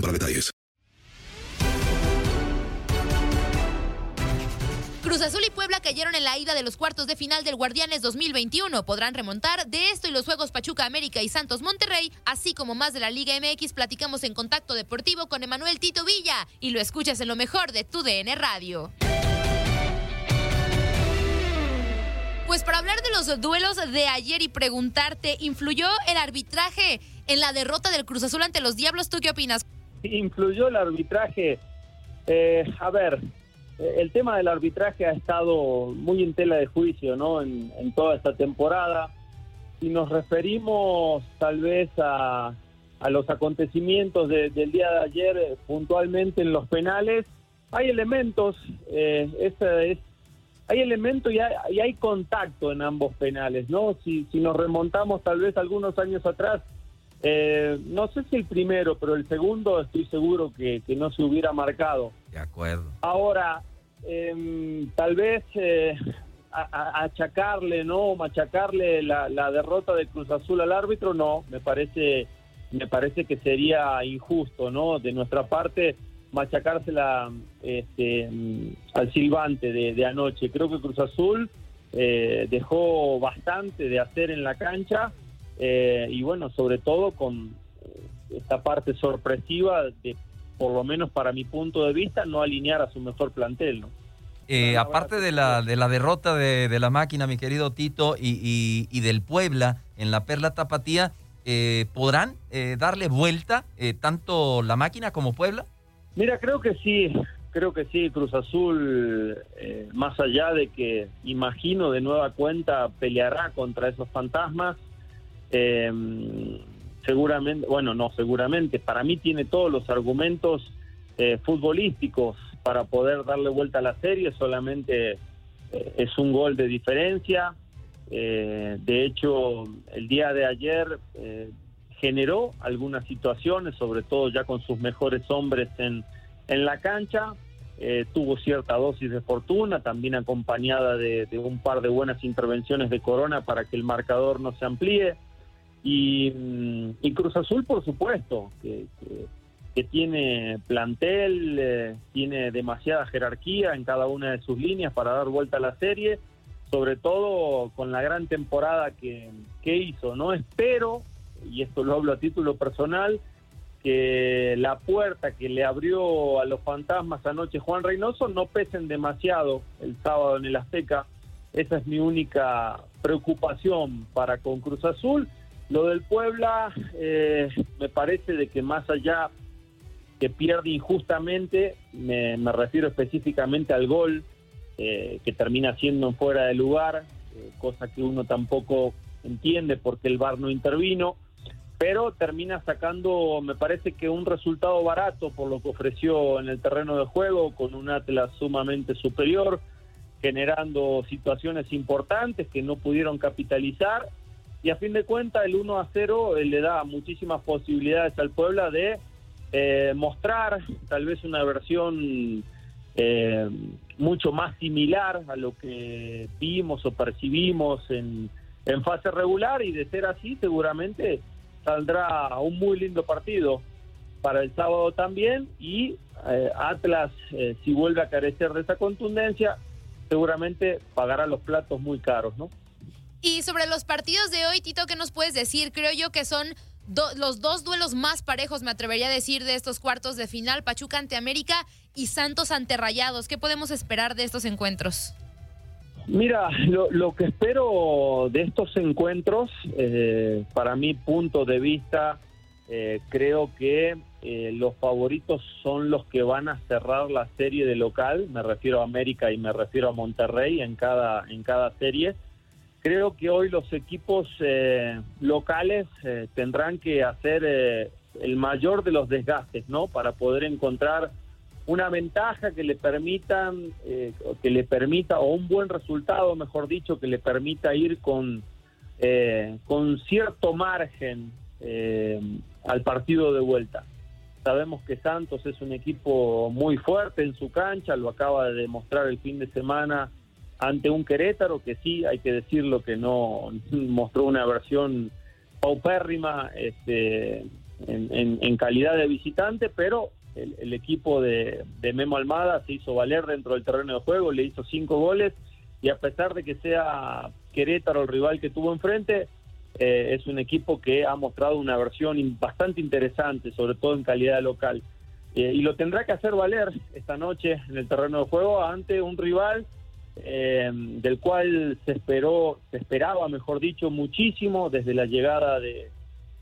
para detalles. Cruz Azul y Puebla cayeron en la ida de los cuartos de final del Guardianes 2021. Podrán remontar de esto y los Juegos Pachuca América y Santos Monterrey, así como más de la Liga MX. Platicamos en Contacto Deportivo con Emanuel Tito Villa y lo escuchas en lo mejor de tu DN Radio. Pues para hablar de los duelos de ayer y preguntarte, ¿influyó el arbitraje en la derrota del Cruz Azul ante los Diablos? ¿Tú qué opinas? Influyó el arbitraje. Eh, a ver, el tema del arbitraje ha estado muy en tela de juicio, ¿no? En, toda esta temporada. Si nos referimos tal vez a, los acontecimientos de, del día de ayer, eh, puntualmente en los penales, hay elementos, eh, es hay elementos y hay, y hay, contacto en ambos penales, ¿no? Si, si nos remontamos tal vez algunos años atrás, eh, no sé si el primero, pero el segundo estoy seguro que, que no se hubiera marcado. De acuerdo. Ahora, eh, tal vez eh, a, a achacarle, ¿no? Machacarle la, la derrota de Cruz Azul al árbitro, no, me parece, me parece que sería injusto, ¿no? De nuestra parte machacársela este, al silbante de, de, anoche. Creo que Cruz Azul eh, dejó bastante de hacer en la cancha eh, y bueno, sobre todo con esta parte sorpresiva de, por lo menos para mi punto de vista, no alinear a su mejor plantel. ¿no? Eh, aparte de la, de la derrota de, de, la máquina, mi querido Tito, y, y, y del Puebla en la Perla Tapatía, ¿podrán darle vuelta tanto la máquina como Puebla? Mira, creo que sí, creo que sí, Cruz Azul, eh, más allá de que imagino de nueva cuenta peleará contra esos fantasmas, eh, seguramente, bueno, no seguramente, para mí tiene todos los argumentos eh, futbolísticos para poder darle vuelta a la serie, solamente es un gol de diferencia, de hecho, el día de ayer generó algunas situaciones, sobre todo ya con sus mejores hombres en, en la cancha. Eh, tuvo cierta dosis de fortuna, también acompañada de, de, un par de buenas intervenciones de Corona para que el marcador no se amplíe. Y, y Cruz Azul, por supuesto, que, que, que tiene plantel, eh, tiene demasiada jerarquía en cada una de sus líneas para dar vuelta a la serie, sobre todo con la gran temporada que, que hizo. No espero y esto lo hablo a título personal, que la puerta que le abrió a los fantasmas anoche Juan Reynoso no pesen demasiado el sábado en el Azteca. Esa es mi única preocupación para con Cruz Azul. Lo del Puebla, eh, me parece de que más allá que pierde injustamente, me, refiero específicamente al gol, eh, que termina siendo fuera de lugar, eh, cosa que uno tampoco entiende porque el VAR no intervino, pero termina sacando, me parece que un resultado barato por lo que ofreció en el terreno de juego, con un Atlas sumamente superior, generando situaciones importantes que no pudieron capitalizar, y a fin de cuentas el 1 a 0 le da muchísimas posibilidades al Puebla de eh, mostrar tal vez una versión eh, mucho más similar a lo que vimos o percibimos en, en fase regular. Y de ser así seguramente saldrá un muy lindo partido para el sábado también y eh, Atlas eh, si vuelve a carecer de esa contundencia seguramente pagará los platos muy caros, ¿no? Y sobre los partidos de hoy, Tito, ¿qué nos puedes decir? Creo yo que son los dos duelos más parejos, me atrevería a decir, de estos cuartos de final, Pachuca ante América y Santos ante Rayados. ¿Qué podemos esperar de estos encuentros? Mira, lo, que espero de estos encuentros, eh, para mi punto de vista, eh, creo que eh, los favoritos son los que van a cerrar la serie de local, me refiero a América y me refiero a Monterrey en cada, en cada serie. Creo que hoy los equipos locales tendrán que hacer el mayor de los desgastes, ¿no? Para poder encontrar una ventaja que le permitan, que le permita, o un buen resultado, mejor dicho, que le permita ir con, con cierto margen al partido de vuelta. Sabemos que Santos es un equipo muy fuerte en su cancha, lo acaba de demostrar el fin de semana ante un Querétaro que sí, hay que decirlo, que no mostró una versión paupérrima este, en, calidad de visitante, pero el, equipo de, Memo Almada se hizo valer dentro del terreno de juego, le hizo cinco goles y a pesar de que sea Querétaro el rival que tuvo enfrente, eh, es un equipo que ha mostrado una versión bastante interesante, sobre todo en calidad local. Eh, y lo tendrá que hacer valer esta noche en el terreno de juego ante un rival eh, del cual se esperó, se esperaba, mejor dicho, muchísimo desde la llegada de,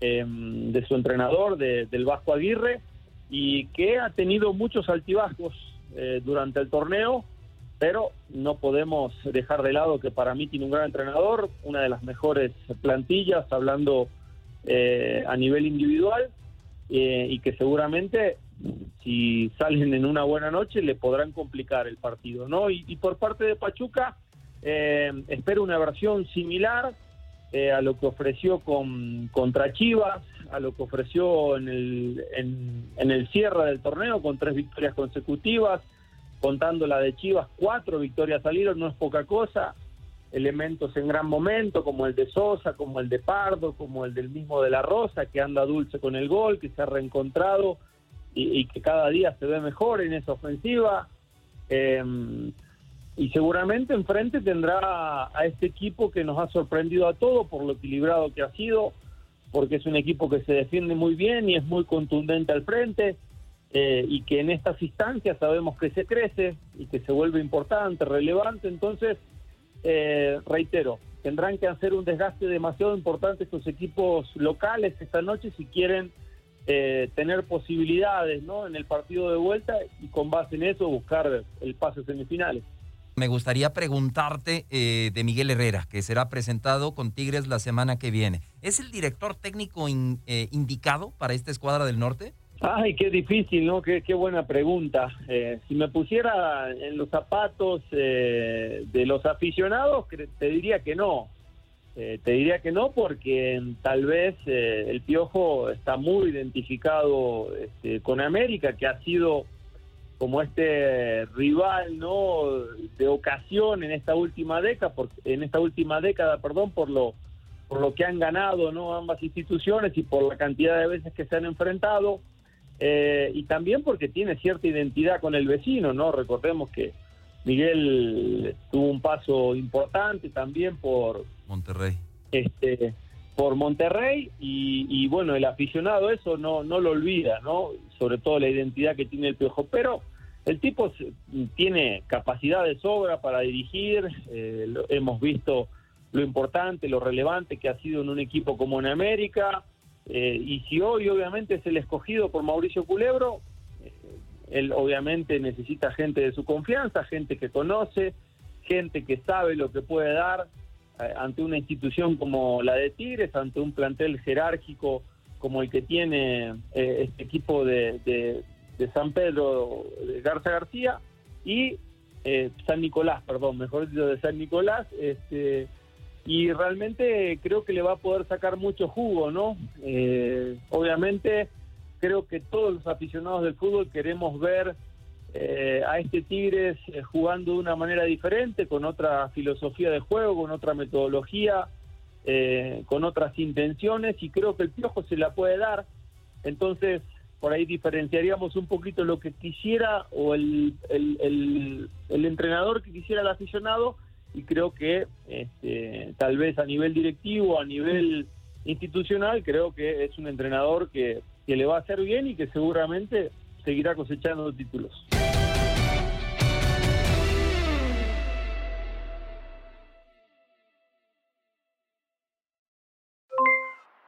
em, de su entrenador, del Vasco Aguirre, y que ha tenido muchos altibajos eh, durante el torneo, pero no podemos dejar de lado que para mí tiene un gran entrenador, una de las mejores plantillas, hablando eh, a nivel individual, y que seguramente si salen en una buena noche le podrán complicar el partido, ¿no? Y, por parte de Pachuca eh, espero una versión similar eh, a lo que ofreció con contra Chivas, a lo que ofreció en el, en, el cierre del torneo con tres victorias consecutivas, contando la de Chivas, cuatro victorias salieron, no es poca cosa, elementos en gran momento como el de Sosa, como el de Pardo, como el del mismo de la Rosa, que anda dulce con el gol, que se ha reencontrado y, que cada día se ve mejor en esa ofensiva. Em, y seguramente enfrente tendrá a este equipo que nos ha sorprendido a todos por lo equilibrado que ha sido, porque es un equipo que se defiende muy bien y es muy contundente al frente, eh, y que en estas instancias sabemos que se crece y que se vuelve importante, relevante. Entonces, eh, reitero, tendrán que hacer un desgaste demasiado importante estos equipos locales esta noche si quieren eh, tener posibilidades ¿no? en el partido de vuelta y con base en eso buscar el pase semifinales. Me gustaría preguntarte eh, de Miguel Herrera, que será presentado con Tigres la semana que viene. ¿Es el director técnico eh, indicado para esta escuadra del norte? Ay, qué difícil, ¿no? Qué, buena pregunta. si me pusiera en los zapatos de los aficionados, te diría que no. Eh, te diría que no, porque tal vez eh, el Piojo está muy identificado este, con América, que ha sido como este rival no de ocasión en esta última década, por, en esta última década, perdón, por lo por lo que han ganado no ambas instituciones y por la cantidad de veces que se han enfrentado eh, y también porque tiene cierta identidad con el vecino, no recordemos que Miguel tuvo un paso importante también por Monterrey. Este, por Monterrey y, bueno, el aficionado eso no, no lo olvida, ¿no? Sobre todo la identidad que tiene el Piojo, pero el tipo tiene capacidad de sobra para dirigir, eh, hemos visto lo importante, lo relevante que ha sido en un equipo como en América. Eh, y si hoy obviamente es el escogido por Mauricio Culebro, eh, él obviamente necesita gente de su confianza, gente que conoce, gente que sabe lo que puede dar ante una institución como la de Tigres, ante un plantel jerárquico como el que tiene este equipo de, de, San Pedro de Garza García y San Nicolás, perdón, mejor dicho, de San Nicolás, este, y realmente creo que le va a poder sacar mucho jugo, ¿no? Eh, obviamente creo que todos los aficionados del fútbol queremos ver eh, a este Tigres eh, jugando de una manera diferente, con otra filosofía de juego, con otra metodología, con otras intenciones y creo que el Piojo se la puede dar. Entonces, por ahí diferenciaríamos un poquito lo que quisiera o el, el, el entrenador que quisiera el aficionado y creo que este, tal vez a nivel directivo, a nivel institucional, creo que es un entrenador que, que le va a hacer bien y que seguramente seguirá cosechando títulos.